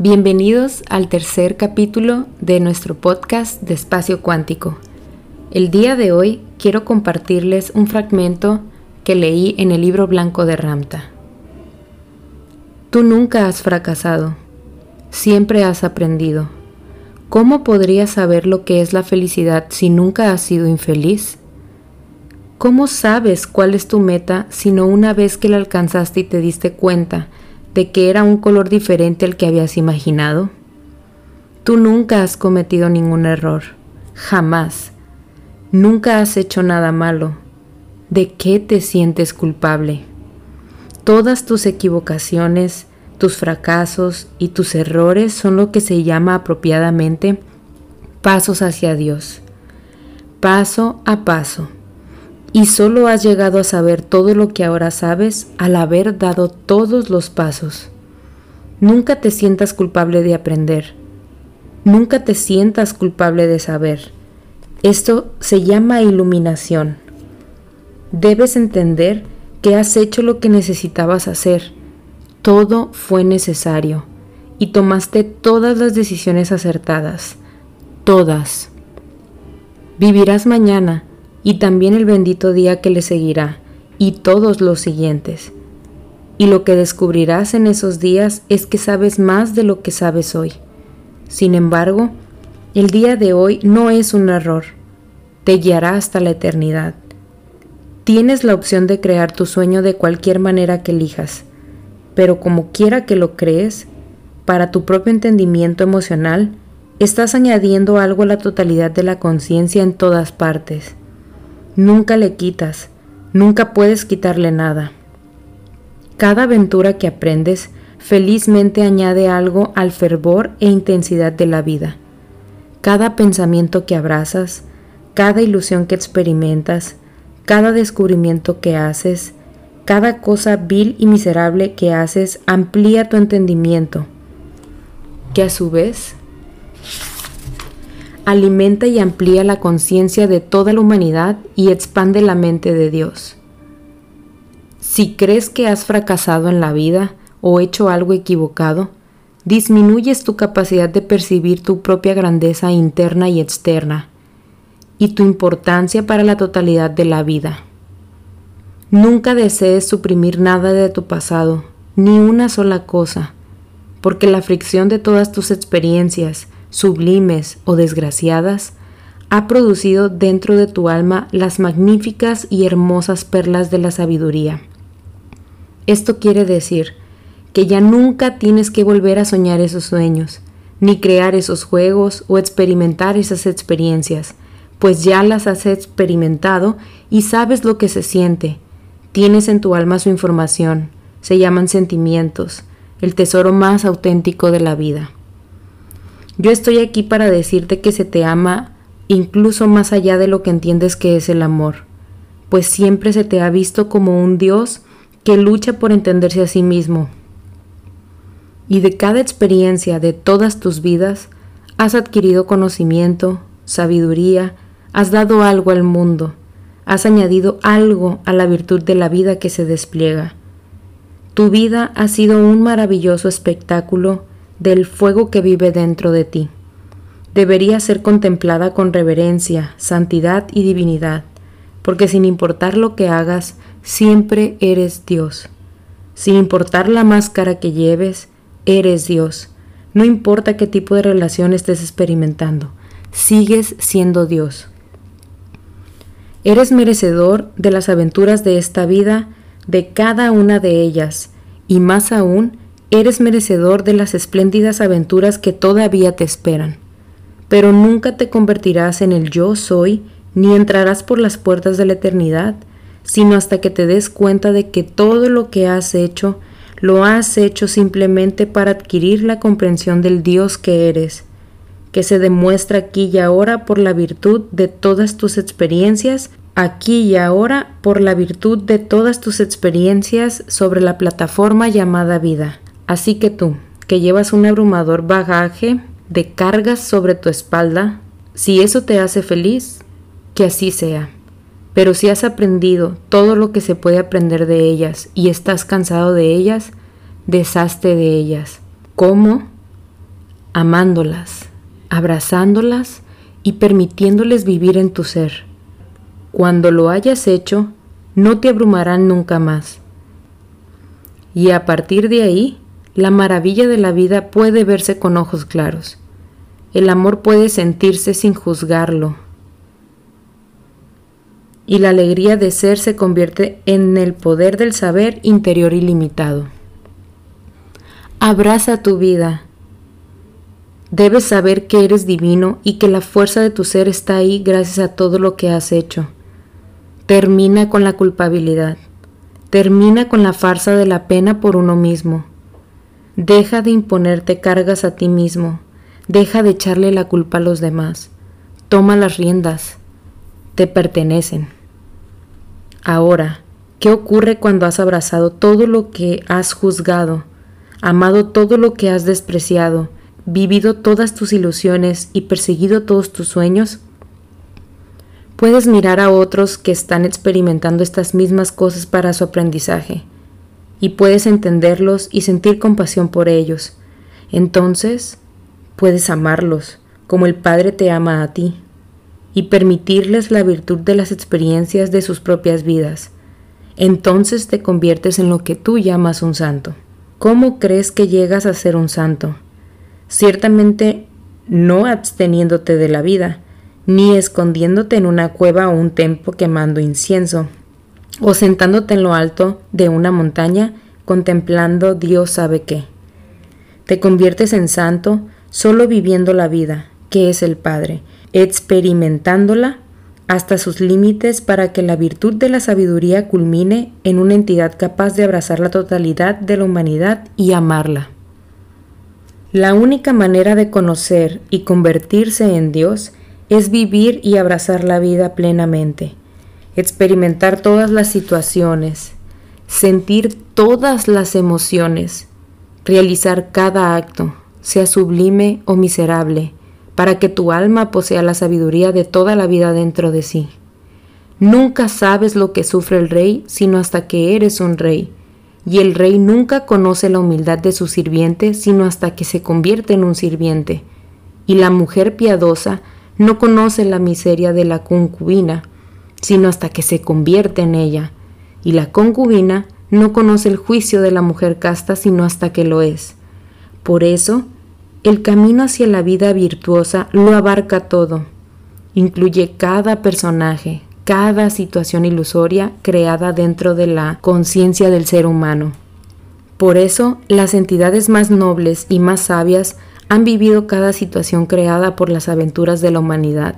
Bienvenidos al tercer capítulo de nuestro podcast de Espacio Cuántico. El día de hoy quiero compartirles un fragmento que leí en el libro blanco de Ramta. Tú nunca has fracasado, siempre has aprendido. ¿Cómo podrías saber lo que es la felicidad si nunca has sido infeliz? ¿Cómo sabes cuál es tu meta si no una vez que la alcanzaste y te diste cuenta de que era un color diferente al que habías imaginado? Tú nunca has cometido ningún error, jamás. Nunca has hecho nada malo. ¿De qué te sientes culpable? Todas tus equivocaciones, tus fracasos y tus errores son lo que se llama apropiadamente pasos hacia Dios. Paso a paso y solo has llegado a saber todo lo que ahora sabes al haber dado todos los pasos. Nunca te sientas culpable de aprender. Nunca te sientas culpable de saber. Esto se llama iluminación. Debes entender que has hecho lo que necesitabas hacer. Todo fue necesario y tomaste todas las decisiones acertadas. Todas. Vivirás mañana y también el bendito día que le seguirá, y todos los siguientes. Y lo que descubrirás en esos días es que sabes más de lo que sabes hoy. Sin embargo, el día de hoy no es un error, te guiará hasta la eternidad. Tienes la opción de crear tu sueño de cualquier manera que elijas, pero como quiera que lo crees, para tu propio entendimiento emocional, estás añadiendo algo a la totalidad de la conciencia en todas partes nunca le quitas, nunca puedes quitarle nada. Cada aventura que aprendes felizmente añade algo al fervor e intensidad de la vida. Cada pensamiento que abrazas, cada ilusión que experimentas, cada descubrimiento que haces, cada cosa vil y miserable que haces amplía tu entendimiento, que a su vez alimenta y amplía la conciencia de toda la humanidad y expande la mente de Dios. Si crees que has fracasado en la vida o hecho algo equivocado, disminuyes tu capacidad de percibir tu propia grandeza interna y externa y tu importancia para la totalidad de la vida. Nunca desees suprimir nada de tu pasado, ni una sola cosa, porque la fricción de todas tus experiencias, sublimes o desgraciadas, ha producido dentro de tu alma las magníficas y hermosas perlas de la sabiduría. Esto quiere decir que ya nunca tienes que volver a soñar esos sueños, ni crear esos juegos o experimentar esas experiencias, pues ya las has experimentado y sabes lo que se siente. Tienes en tu alma su información, se llaman sentimientos, el tesoro más auténtico de la vida. Yo estoy aquí para decirte que se te ama incluso más allá de lo que entiendes que es el amor, pues siempre se te ha visto como un Dios que lucha por entenderse a sí mismo. Y de cada experiencia de todas tus vidas, has adquirido conocimiento, sabiduría, has dado algo al mundo, has añadido algo a la virtud de la vida que se despliega. Tu vida ha sido un maravilloso espectáculo del fuego que vive dentro de ti. Debería ser contemplada con reverencia, santidad y divinidad, porque sin importar lo que hagas, siempre eres Dios. Sin importar la máscara que lleves, eres Dios. No importa qué tipo de relación estés experimentando, sigues siendo Dios. Eres merecedor de las aventuras de esta vida, de cada una de ellas, y más aún, Eres merecedor de las espléndidas aventuras que todavía te esperan, pero nunca te convertirás en el yo soy ni entrarás por las puertas de la eternidad, sino hasta que te des cuenta de que todo lo que has hecho lo has hecho simplemente para adquirir la comprensión del Dios que eres, que se demuestra aquí y ahora por la virtud de todas tus experiencias, aquí y ahora por la virtud de todas tus experiencias sobre la plataforma llamada vida. Así que tú, que llevas un abrumador bagaje de cargas sobre tu espalda, si eso te hace feliz, que así sea. Pero si has aprendido todo lo que se puede aprender de ellas y estás cansado de ellas, deshazte de ellas. ¿Cómo? amándolas, abrazándolas y permitiéndoles vivir en tu ser. Cuando lo hayas hecho, no te abrumarán nunca más. Y a partir de ahí, la maravilla de la vida puede verse con ojos claros. El amor puede sentirse sin juzgarlo. Y la alegría de ser se convierte en el poder del saber interior ilimitado. Abraza tu vida. Debes saber que eres divino y que la fuerza de tu ser está ahí gracias a todo lo que has hecho. Termina con la culpabilidad. Termina con la farsa de la pena por uno mismo. Deja de imponerte cargas a ti mismo. Deja de echarle la culpa a los demás. Toma las riendas. Te pertenecen. Ahora, ¿qué ocurre cuando has abrazado todo lo que has juzgado, amado todo lo que has despreciado, vivido todas tus ilusiones y perseguido todos tus sueños? Puedes mirar a otros que están experimentando estas mismas cosas para su aprendizaje y puedes entenderlos y sentir compasión por ellos. Entonces, puedes amarlos como el Padre te ama a ti y permitirles la virtud de las experiencias de sus propias vidas. Entonces te conviertes en lo que tú llamas un santo. ¿Cómo crees que llegas a ser un santo? Ciertamente no absteniéndote de la vida, ni escondiéndote en una cueva o un templo quemando incienso, o sentándote en lo alto de una montaña contemplando Dios sabe qué. Te conviertes en santo solo viviendo la vida, que es el Padre, experimentándola hasta sus límites para que la virtud de la sabiduría culmine en una entidad capaz de abrazar la totalidad de la humanidad y amarla. La única manera de conocer y convertirse en Dios es vivir y abrazar la vida plenamente, experimentar todas las situaciones, sentir todas las emociones, realizar cada acto, sea sublime o miserable, para que tu alma posea la sabiduría de toda la vida dentro de sí. Nunca sabes lo que sufre el rey sino hasta que eres un rey, y el rey nunca conoce la humildad de su sirviente sino hasta que se convierte en un sirviente, y la mujer piadosa no conoce la miseria de la concubina, sino hasta que se convierte en ella, y la concubina no conoce el juicio de la mujer casta sino hasta que lo es. Por eso, el camino hacia la vida virtuosa lo abarca todo, incluye cada personaje, cada situación ilusoria creada dentro de la conciencia del ser humano. Por eso, las entidades más nobles y más sabias han vivido cada situación creada por las aventuras de la humanidad.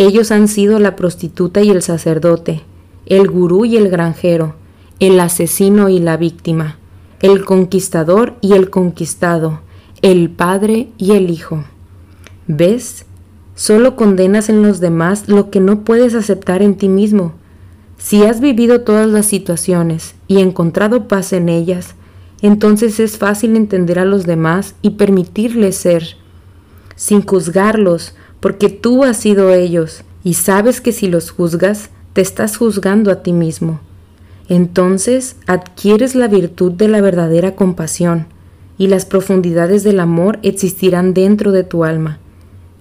Ellos han sido la prostituta y el sacerdote, el gurú y el granjero, el asesino y la víctima, el conquistador y el conquistado, el padre y el hijo. ¿Ves? Solo condenas en los demás lo que no puedes aceptar en ti mismo. Si has vivido todas las situaciones y encontrado paz en ellas, entonces es fácil entender a los demás y permitirles ser, sin juzgarlos, porque tú has sido ellos y sabes que si los juzgas, te estás juzgando a ti mismo. Entonces adquieres la virtud de la verdadera compasión y las profundidades del amor existirán dentro de tu alma.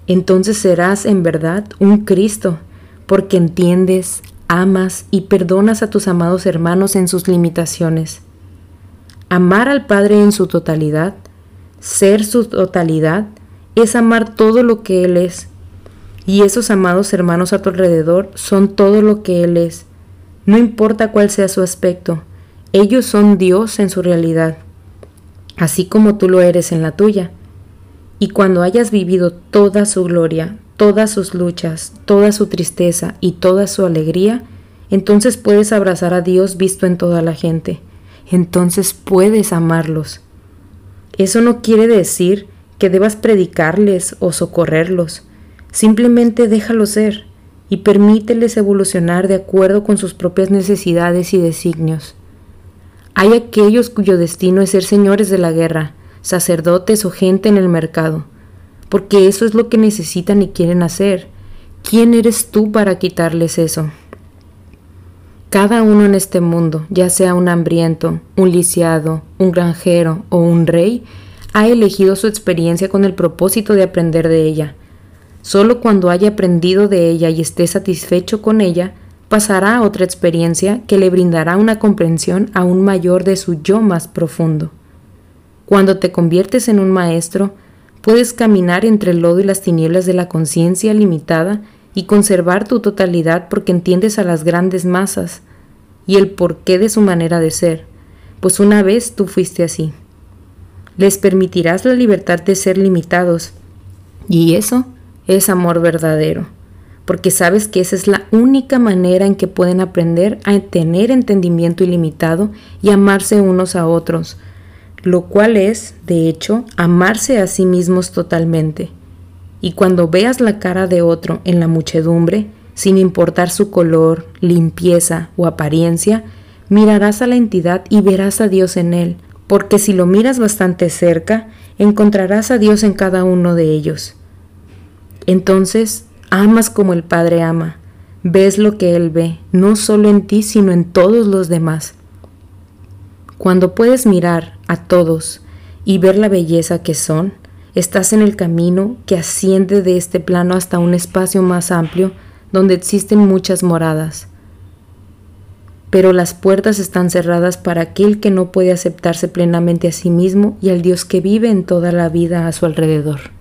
Entonces serás en verdad un Cristo, porque entiendes, amas y perdonas a tus amados hermanos en sus limitaciones. Amar al Padre en su totalidad, ser su totalidad, es amar todo lo que Él es. Y esos amados hermanos a tu alrededor son todo lo que Él es. No importa cuál sea su aspecto, ellos son Dios en su realidad, así como tú lo eres en la tuya. Y cuando hayas vivido toda su gloria, todas sus luchas, toda su tristeza y toda su alegría, entonces puedes abrazar a Dios visto en toda la gente entonces puedes amarlos. Eso no quiere decir que debas predicarles o socorrerlos. Simplemente déjalos ser y permíteles evolucionar de acuerdo con sus propias necesidades y designios. Hay aquellos cuyo destino es ser señores de la guerra, sacerdotes o gente en el mercado, porque eso es lo que necesitan y quieren hacer. ¿Quién eres tú para quitarles eso? Cada uno en este mundo, ya sea un hambriento, un lisiado, un granjero o un rey, ha elegido su experiencia con el propósito de aprender de ella. Solo cuando haya aprendido de ella y esté satisfecho con ella, pasará a otra experiencia que le brindará una comprensión aún mayor de su yo más profundo. Cuando te conviertes en un maestro, puedes caminar entre el lodo y las tinieblas de la conciencia limitada y conservar tu totalidad porque entiendes a las grandes masas y el porqué de su manera de ser, pues una vez tú fuiste así les permitirás la libertad de ser limitados. Y eso es amor verdadero, porque sabes que esa es la única manera en que pueden aprender a tener entendimiento ilimitado y amarse unos a otros, lo cual es, de hecho, amarse a sí mismos totalmente. Y cuando veas la cara de otro en la muchedumbre, sin importar su color, limpieza o apariencia, mirarás a la entidad y verás a Dios en él, porque si lo miras bastante cerca, encontrarás a Dios en cada uno de ellos. Entonces, amas como el Padre ama, ves lo que Él ve, no solo en ti, sino en todos los demás. Cuando puedes mirar a todos y ver la belleza que son, estás en el camino que asciende de este plano hasta un espacio más amplio donde existen muchas moradas pero las puertas están cerradas para aquel que no puede aceptarse plenamente a sí mismo y al Dios que vive en toda la vida a su alrededor.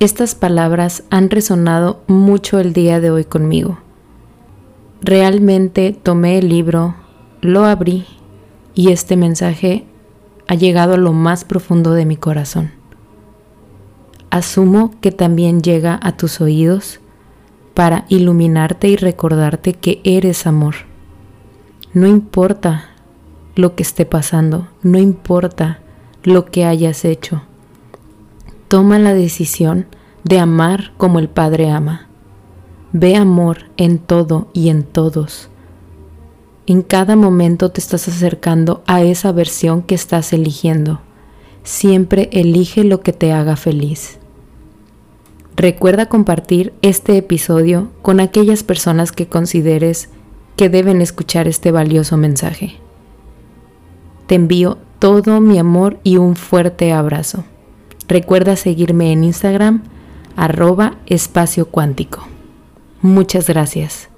Estas palabras han resonado mucho el día de hoy conmigo. Realmente tomé el libro, lo abrí y este mensaje ha llegado a lo más profundo de mi corazón. Asumo que también llega a tus oídos para iluminarte y recordarte que eres amor no importa lo que esté pasando, no importa lo que hayas hecho. Toma la decisión de amar como el Padre ama. Ve amor en todo y en todos. En cada momento te estás acercando a esa versión que estás eligiendo. Siempre elige lo que te haga feliz. Recuerda compartir este episodio con aquellas personas que consideres que deben escuchar este valioso mensaje. Te envío todo mi amor y un fuerte abrazo. Recuerda seguirme en Instagram arroba espacio cuántico. Muchas gracias.